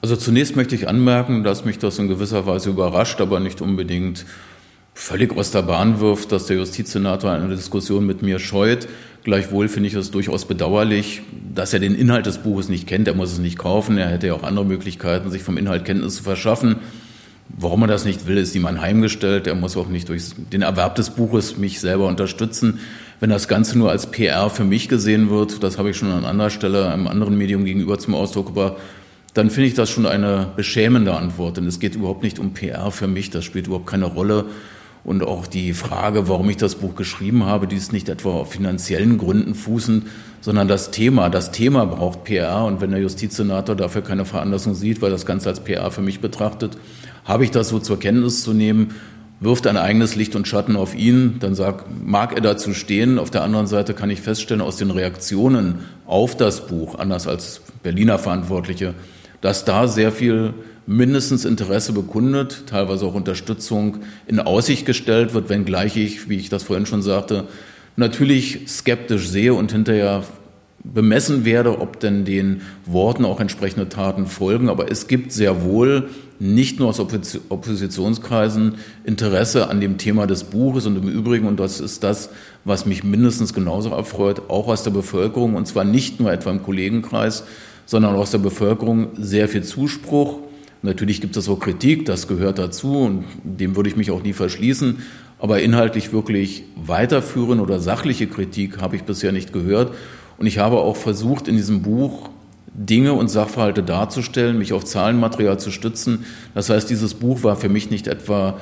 Also zunächst möchte ich anmerken, dass mich das in gewisser Weise überrascht, aber nicht unbedingt völlig aus der Bahn wirft, dass der Justizsenator eine Diskussion mit mir scheut. Gleichwohl finde ich es durchaus bedauerlich, dass er den Inhalt des Buches nicht kennt. Er muss es nicht kaufen. Er hätte ja auch andere Möglichkeiten, sich vom Inhalt Kenntnis zu verschaffen. Warum er das nicht will, ist ihm anheimgestellt. Er muss auch nicht durch den Erwerb des Buches mich selber unterstützen. Wenn das Ganze nur als PR für mich gesehen wird, das habe ich schon an anderer Stelle einem anderen Medium gegenüber zum Ausdruck gebracht, dann finde ich das schon eine beschämende Antwort. Denn es geht überhaupt nicht um PR für mich. Das spielt überhaupt keine Rolle. Und auch die Frage, warum ich das Buch geschrieben habe, die ist nicht etwa auf finanziellen Gründen fußend, sondern das Thema. Das Thema braucht PR. Und wenn der Justizsenator dafür keine Veranlassung sieht, weil das Ganze als PR für mich betrachtet, habe ich das so zur Kenntnis zu nehmen, wirft ein eigenes Licht und Schatten auf ihn, dann sag, mag er dazu stehen. Auf der anderen Seite kann ich feststellen aus den Reaktionen auf das Buch, anders als Berliner Verantwortliche, dass da sehr viel mindestens Interesse bekundet, teilweise auch Unterstützung in Aussicht gestellt wird, wenngleich ich, wie ich das vorhin schon sagte, natürlich skeptisch sehe und hinterher bemessen werde, ob denn den Worten auch entsprechende Taten folgen. Aber es gibt sehr wohl nicht nur aus Oppositionskreisen Interesse an dem Thema des Buches und im Übrigen, und das ist das, was mich mindestens genauso erfreut, auch aus der Bevölkerung, und zwar nicht nur etwa im Kollegenkreis, sondern aus der Bevölkerung sehr viel Zuspruch, Natürlich gibt es auch Kritik, das gehört dazu und dem würde ich mich auch nie verschließen. Aber inhaltlich wirklich weiterführen oder sachliche Kritik habe ich bisher nicht gehört. Und ich habe auch versucht, in diesem Buch Dinge und Sachverhalte darzustellen, mich auf Zahlenmaterial zu stützen. Das heißt, dieses Buch war für mich nicht etwa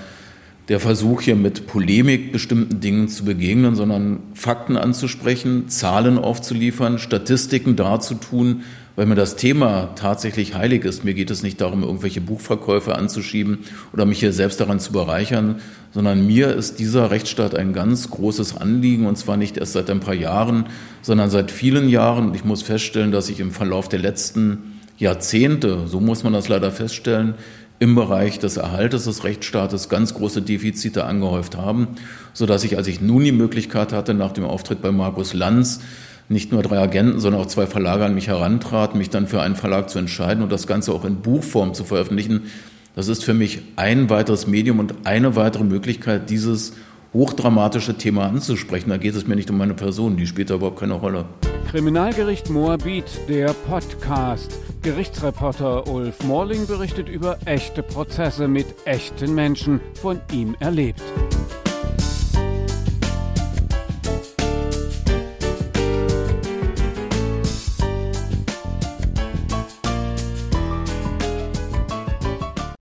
der Versuch, hier mit Polemik bestimmten Dingen zu begegnen, sondern Fakten anzusprechen, Zahlen aufzuliefern, Statistiken darzutun, weil mir das Thema tatsächlich heilig ist. Mir geht es nicht darum, irgendwelche Buchverkäufe anzuschieben oder mich hier selbst daran zu bereichern, sondern mir ist dieser Rechtsstaat ein ganz großes Anliegen und zwar nicht erst seit ein paar Jahren, sondern seit vielen Jahren. Und ich muss feststellen, dass ich im Verlauf der letzten Jahrzehnte, so muss man das leider feststellen, im Bereich des Erhaltes des Rechtsstaates ganz große Defizite angehäuft haben, sodass ich, als ich nun die Möglichkeit hatte, nach dem Auftritt bei Markus Lanz, nicht nur drei Agenten, sondern auch zwei Verlage an mich herantraten, mich dann für einen Verlag zu entscheiden und das Ganze auch in Buchform zu veröffentlichen. Das ist für mich ein weiteres Medium und eine weitere Möglichkeit, dieses hochdramatische Thema anzusprechen. Da geht es mir nicht um meine Person, die spielt da überhaupt keine Rolle. Kriminalgericht Moabit, der Podcast. Gerichtsreporter Ulf Morling berichtet über echte Prozesse mit echten Menschen von ihm erlebt.